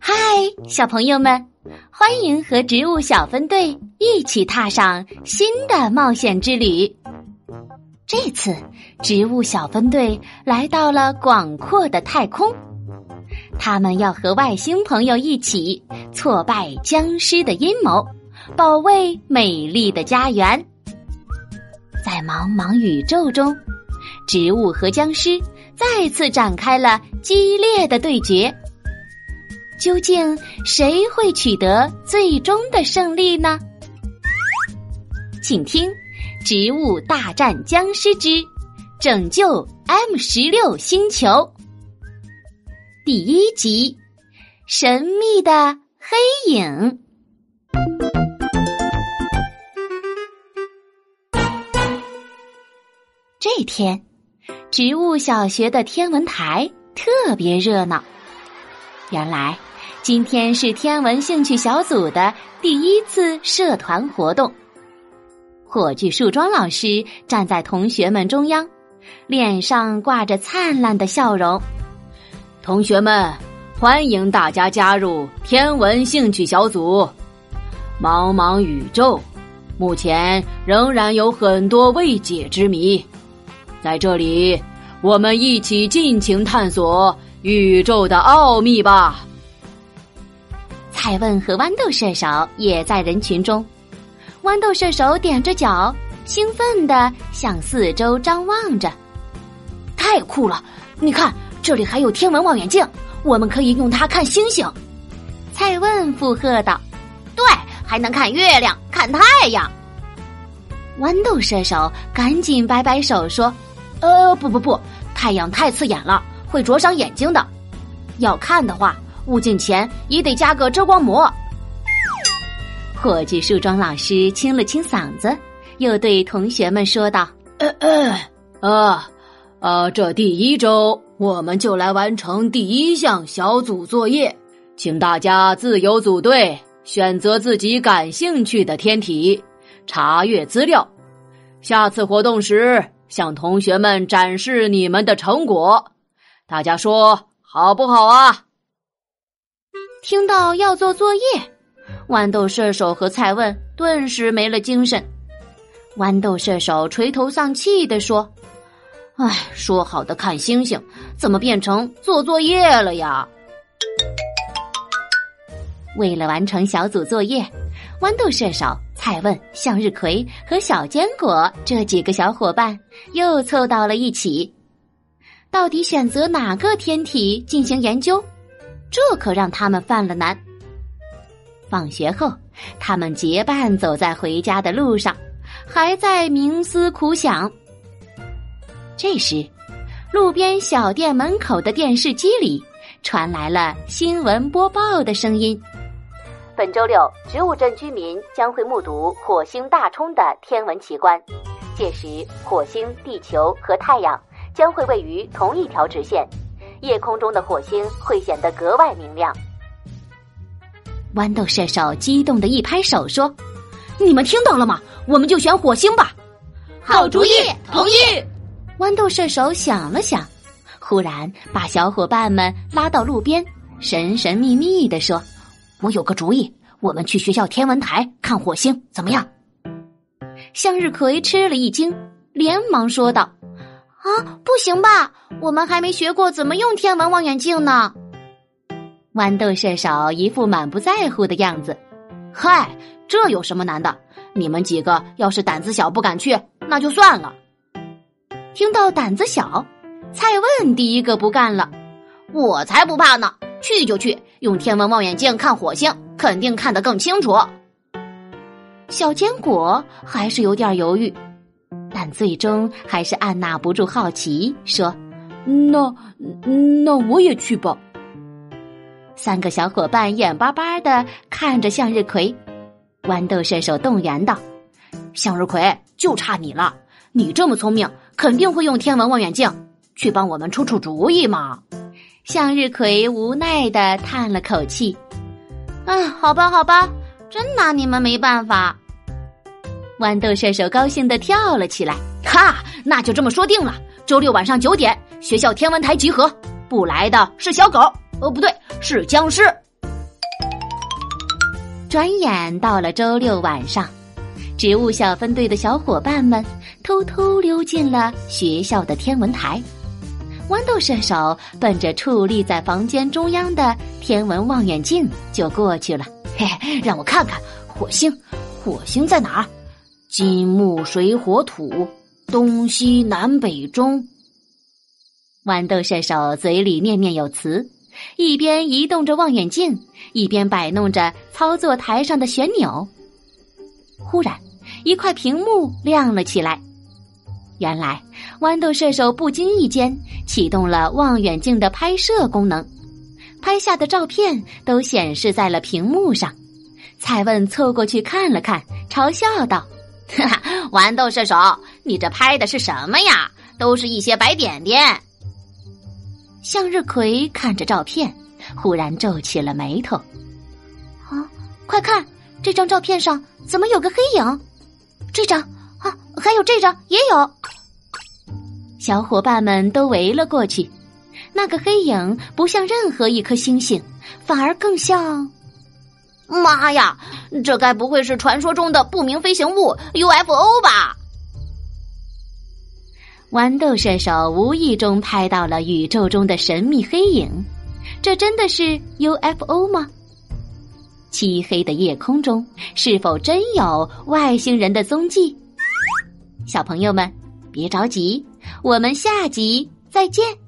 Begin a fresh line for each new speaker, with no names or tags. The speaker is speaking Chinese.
嗨，小朋友们，欢迎和植物小分队一起踏上新的冒险之旅。这次，植物小分队来到了广阔的太空，他们要和外星朋友一起挫败僵尸的阴谋，保卫美丽的家园。在茫茫宇宙中，植物和僵尸再次展开了激烈的对决。究竟谁会取得最终的胜利呢？请听。《植物大战僵尸之拯救 M 十六星球》第一集：神秘的黑影。这天，植物小学的天文台特别热闹。原来，今天是天文兴趣小组的第一次社团活动。火炬树桩老师站在同学们中央，脸上挂着灿烂的笑容。
同学们，欢迎大家加入天文兴趣小组。茫茫宇宙，目前仍然有很多未解之谜。在这里，我们一起尽情探索宇宙的奥秘吧。
蔡问和豌豆射手也在人群中。豌豆射手踮着脚，兴奋地向四周张望着。
太酷了！你看，这里还有天文望远镜，我们可以用它看星星。
蔡问附和道：“
对，还能看月亮，看太阳。”
豌豆射手赶紧摆摆手说：“
呃，不不不，太阳太刺眼了，会灼伤眼睛的。要看的话，物镜前也得加个遮光膜。”
火炬树桩老师清了清嗓子，又对同学们说道：“
啊，啊，这第一周我们就来完成第一项小组作业，请大家自由组队，选择自己感兴趣的天体，查阅资料。下次活动时，向同学们展示你们的成果。大家说好不好啊？”
听到要做作业。豌豆射手和蔡问顿时没了精神。豌豆射手垂头丧气地说：“
哎，说好的看星星，怎么变成做作业了呀？”
为了完成小组作业，豌豆射手、蔡问、向日葵和小坚果这几个小伙伴又凑到了一起。到底选择哪个天体进行研究？这可让他们犯了难。放学后，他们结伴走在回家的路上，还在冥思苦想。这时，路边小店门口的电视机里传来了新闻播报的声音：
本周六，植物镇居民将会目睹火星大冲的天文奇观，届时火星、地球和太阳将会位于同一条直线，夜空中的火星会显得格外明亮。
豌豆射手激动的一拍手说：“
你们听到了吗？我们就选火星吧！
好主意，同意。”
豌豆射手想了想，忽然把小伙伴们拉到路边，神神秘秘的说：“
我有个主意，我们去学校天文台看火星，怎么样？”
向日葵吃了一惊，连忙说道：“
啊，不行吧？我们还没学过怎么用天文望远镜呢。”
豌豆射手一副满不在乎的样子，
嗨，这有什么难的？你们几个要是胆子小不敢去，那就算了。
听到胆子小，蔡问第一个不干了，
我才不怕呢！去就去，用天文望远镜看火星，肯定看得更清楚。
小坚果还是有点犹豫，但最终还是按捺不住好奇，说：“
那那我也去吧。”
三个小伙伴眼巴巴的看着向日葵，豌豆射手动员道：“
向日葵，就差你了！你这么聪明，肯定会用天文望远镜，去帮我们出出主意嘛！”
向日葵无奈的叹了口气：“
啊，好吧，好吧，真拿你们没办法。”
豌豆射手高兴的跳了起来：“
哈，那就这么说定了！周六晚上九点，学校天文台集合，不来的是小狗。”
哦，不对，是僵尸。
转眼到了周六晚上，植物小分队的小伙伴们偷偷溜进了学校的天文台。豌豆射手奔着矗立在房间中央的天文望远镜就过去了。
嘿嘿，让我看看火星，火星在哪儿？金木水火土，东西南北中。
豌豆射手嘴里念念有词，一边移动着望远镜，一边摆弄着操作台上的旋钮。忽然，一块屏幕亮了起来。原来，豌豆射手不经意间启动了望远镜的拍摄功能，拍下的照片都显示在了屏幕上。蔡问凑过去看了看，嘲笑道：“
哈哈，豌豆射手，你这拍的是什么呀？都是一些白点点。”
向日葵看着照片，忽然皱起了眉头。
啊，快看，这张照片上怎么有个黑影？这张啊，还有这张也有。
小伙伴们都围了过去。那个黑影不像任何一颗星星，反而更像……
妈呀，这该不会是传说中的不明飞行物 UFO 吧？
豌豆射手无意中拍到了宇宙中的神秘黑影，这真的是 UFO 吗？漆黑的夜空中是否真有外星人的踪迹？小朋友们，别着急，我们下集再见。